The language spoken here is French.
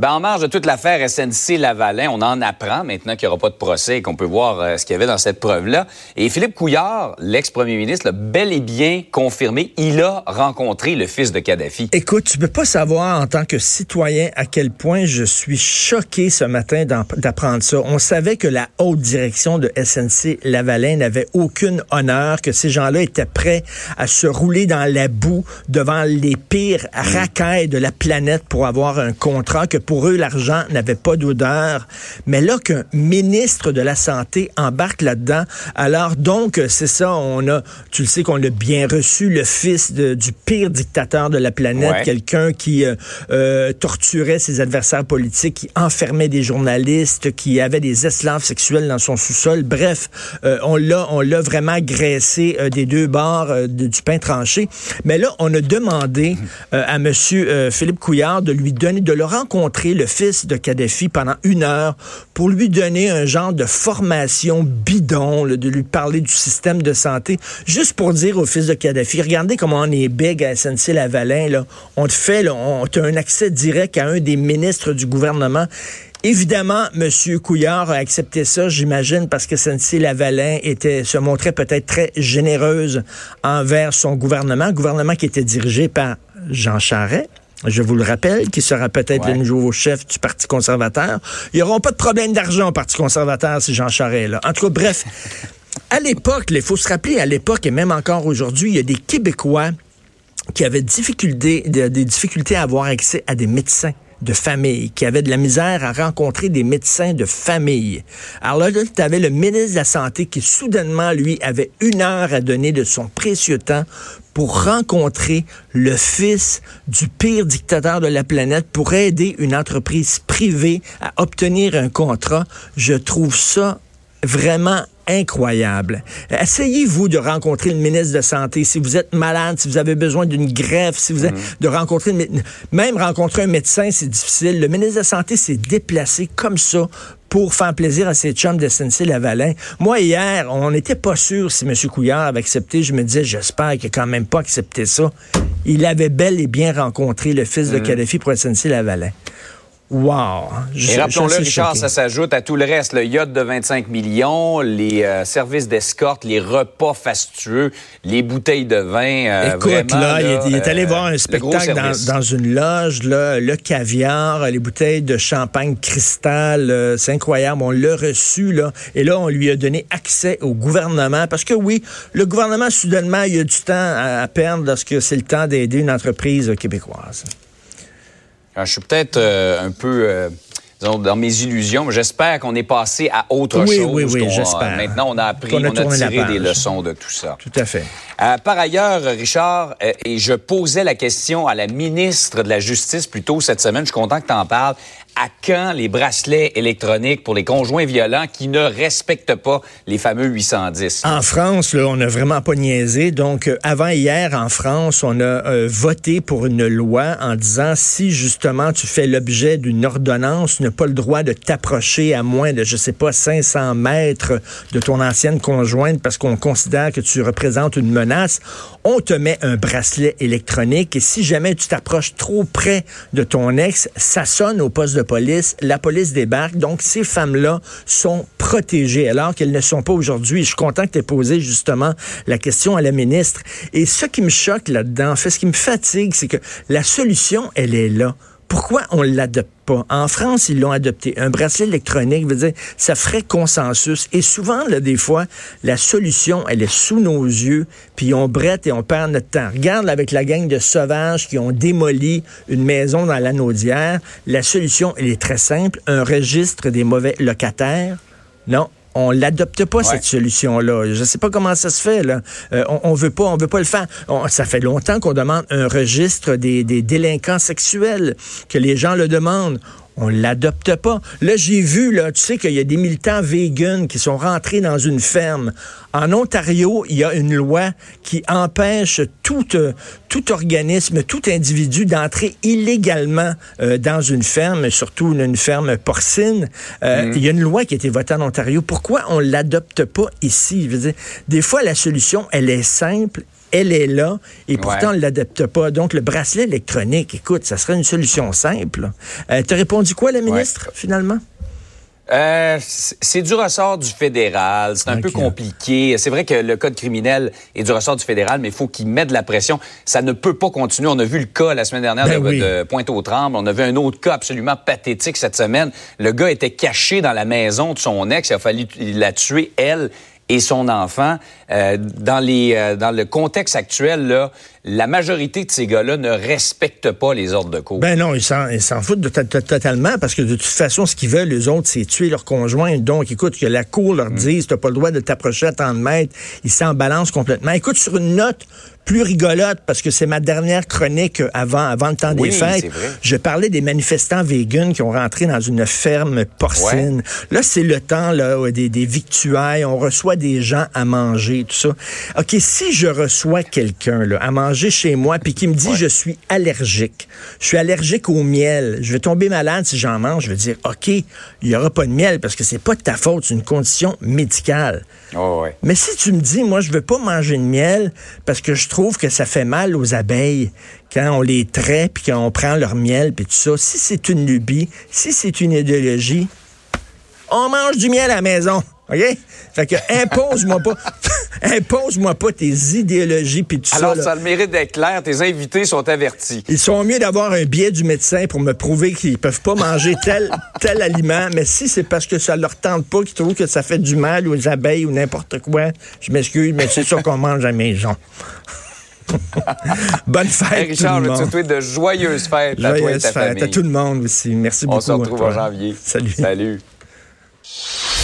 Ben, en marge de toute l'affaire SNC-Lavalin, on en apprend maintenant qu'il n'y aura pas de procès et qu'on peut voir euh, ce qu'il y avait dans cette preuve-là. Et Philippe Couillard, l'ex-premier ministre, l'a bel et bien confirmé. Il a rencontré le fils de Kadhafi. Écoute, tu peux pas savoir en tant que citoyen à quel point je suis choqué ce matin d'apprendre ça. On savait que la haute direction de SNC-Lavalin n'avait aucune honneur, que ces gens-là étaient prêts à se rouler dans la boue devant les pires racailles de la planète pour avoir un contrat que pour eux, l'argent n'avait pas d'odeur. Mais là qu'un ministre de la Santé embarque là-dedans, alors donc, c'est ça, on a, tu le sais qu'on a bien reçu, le fils du pire dictateur de la planète, quelqu'un qui euh, euh, torturait ses adversaires politiques, qui enfermait des journalistes, qui avait des esclaves sexuels dans son sous-sol. Bref, euh, on l'a, on l'a vraiment graissé des deux bords du pain tranché. Mais là, on a demandé à Monsieur Philippe Couillard de lui donner, de le rencontrer le fils de Kadhafi pendant une heure pour lui donner un genre de formation bidon, de lui parler du système de santé, juste pour dire au fils de Kadhafi, regardez comment on est big à SNC-Lavalin, on te fait, on a un accès direct à un des ministres du gouvernement. Évidemment, M. Couillard a accepté ça, j'imagine, parce que SNC-Lavalin était, se montrait peut-être très généreuse envers son gouvernement, gouvernement qui était dirigé par Jean Charest je vous le rappelle, qui sera peut-être le nouveau chef du Parti conservateur. Il n'y aura pas de problème d'argent au Parti conservateur si Jean Charest est là. En tout cas, bref, à l'époque, il faut se rappeler, à l'époque et même encore aujourd'hui, il y a des Québécois qui avaient difficulté, des difficultés à avoir accès à des médecins de famille, qui avaient de la misère à rencontrer des médecins de famille. Alors là, tu avais le ministre de la Santé qui soudainement, lui, avait une heure à donner de son précieux temps pour rencontrer le fils du pire dictateur de la planète pour aider une entreprise privée à obtenir un contrat. Je trouve ça vraiment incroyable. Essayez-vous de rencontrer le ministre de Santé si vous êtes malade, si vous avez besoin d'une greffe, si vous êtes, mhm. de rencontrer même rencontrer un médecin, c'est difficile. Le ministre de la Santé s'est déplacé comme ça pour faire plaisir à ses chums de SNC-Lavalin. Moi, hier, on n'était pas sûr si M. Couillard avait accepté. Je me disais, j'espère qu'il n'a quand même pas accepté ça. Il avait bel et bien rencontré le fils de mhm. Kadhafi pour SNC-Lavalin. Wow! Et rappelons-le, Richard, ça s'ajoute à tout le reste. Le yacht de 25 millions, les euh, services d'escorte, les repas fastueux, les bouteilles de vin. Euh, Écoute, là, il, est, allé euh, voir un spectacle dans, une loge, là, le caviar, les bouteilles de champagne cristal. c'est incroyable. On l'a reçu, là. Et là, on lui a donné accès au gouvernement. Parce que oui, le gouvernement, soudainement, il a du temps à perdre lorsque c'est le temps d'aider une entreprise québécoise. Je suis peut-être euh, un peu euh, dans mes illusions, mais j'espère qu'on est passé à autre chose. Oui, oui, j'espère. Maintenant, on a appris, on, a, tiré des leçons de tout ça. Tout à fait. Euh, par ailleurs, Richard, et je posais la question à la ministre de la Justice plus tôt cette semaine, je suis content que tu en parles à quand les bracelets électroniques pour les conjoints violents qui ne respectent pas les fameux 810? En France, là, on n'a vraiment pas niaisé. Donc, euh, avant hier, en France, on a euh, voté pour une loi en disant si justement tu fais l'objet d'une ordonnance, tu n'as pas le droit de t'approcher à moins de, je sais pas, 500 mètres de ton ancienne conjointe parce qu'on considère que tu représentes une menace. On te met un bracelet électronique et si jamais tu t'approches trop près de ton ex, ça sonne au poste de police, la police débarque. Donc, ces femmes-là sont protégées alors qu'elles ne sont pas aujourd'hui. Je suis content que tu aies posé justement la question à la ministre. Et ce qui me choque là-dedans, fait, ce qui me fatigue, c'est que la solution, elle est là. Pourquoi on l'adopte pas? En France, ils l'ont adopté. Un bracelet électronique veut dire, ça ferait consensus. Et souvent, là, des fois, la solution, elle est sous nos yeux, puis on brette et on perd notre temps. Regarde avec la gang de sauvages qui ont démoli une maison dans la Naudière. La solution, elle est très simple. Un registre des mauvais locataires? Non, on l'adopte pas cette solution-là. Je sais pas comment ça se fait là. Euh, on, on, veut pas, on veut pas le faire. ça fait longtemps qu'on demande un registre des, des délinquants sexuels, que les gens le demandent on l'adopte pas. Là, j'ai vu, là, tu sais qu'il y a des militants véganes qui sont rentrés dans une ferme. En Ontario, il y a une loi qui empêche tout, euh, tout organisme, tout individu d'entrer illégalement euh, dans une ferme, surtout une, ferme porcine. Euh, mhm. Il y a une loi qui a été votée en Ontario. Pourquoi on l'adopte pas ici? Je veux dire, des fois, la solution, elle est simple elle est là et pourtant on ne l'adapte pas. Donc le bracelet électronique, écoute, ça serait une solution simple. Euh, tu as répondu quoi, la ministre, finalement? Euh, c'est du ressort du fédéral. C'est un peu compliqué. C'est vrai que le code criminel est du ressort du fédéral, mais il faut qu'il mette de la pression. Ça ne peut pas continuer. On a vu le cas la semaine dernière ben de, Pointe-aux-Trembles. On a vu un autre cas absolument pathétique cette semaine. Le gars était caché dans la maison de son ex. Il a fallu la tuer, elle et son enfant. Euh, dans, les, euh, dans le contexte actuel, là, la majorité de ces gars-là ne respectent pas les ordres de cour. Ben non, ils s'en foutent de totalement parce que de toute façon, ce qu'ils veulent, les autres, c'est tuer leur conjoint. Donc, écoute, que la cour leur mm. dise, t'as pas le droit de t'approcher à tant de mètres, ils s'en balancent complètement. Écoute, sur une note plus rigolote, parce que c'est ma dernière chronique avant, avant le temps des fêtes, je parlais des manifestants véganes qui ont rentré dans une ferme porcine. Là, c'est le temps là, des, des victuailles, on reçoit des gens à manger, tout ça. OK, si je reçois quelqu'un à manger chez moi, puis qui me dit je suis allergique, je suis allergique au miel, je vais tomber malade si j'en mange, je vais dire OK, il n'y aura pas de miel parce que c'est pas de ta faute, c'est une condition médicale. Oh, Mais si tu me dis, moi, je veux pas manger de miel parce que je trouve que ça fait mal aux abeilles quand on les traite puis quand on prend leur miel puis tout ça, si c'est une lubie, si c'est une idéologie, on mange du miel à la maison. OK? Fait que impose-moi pas, impose-moi pas tes idéologies puis tout Alors, ça. Alors, ça le mérite d'être clair. Tes invités sont avertis. Ils sont mieux d'avoir un biais du médecin pour me prouver qu'ils peuvent pas manger tel, tel aliment. Mais si c'est parce que ça leur tente pas, qu'ils trouvent que ça fait du mal aux abeilles ou n'importe quoi, je m'excuse, mais c'est ça qu'on mange à la maison. Bonne fête. Richard, tout le monde. de joyeuses fêtes à toi et ta fêtes à tout le monde aussi. Merci beaucoup. On se retrouve en janvier. Salut. Salut.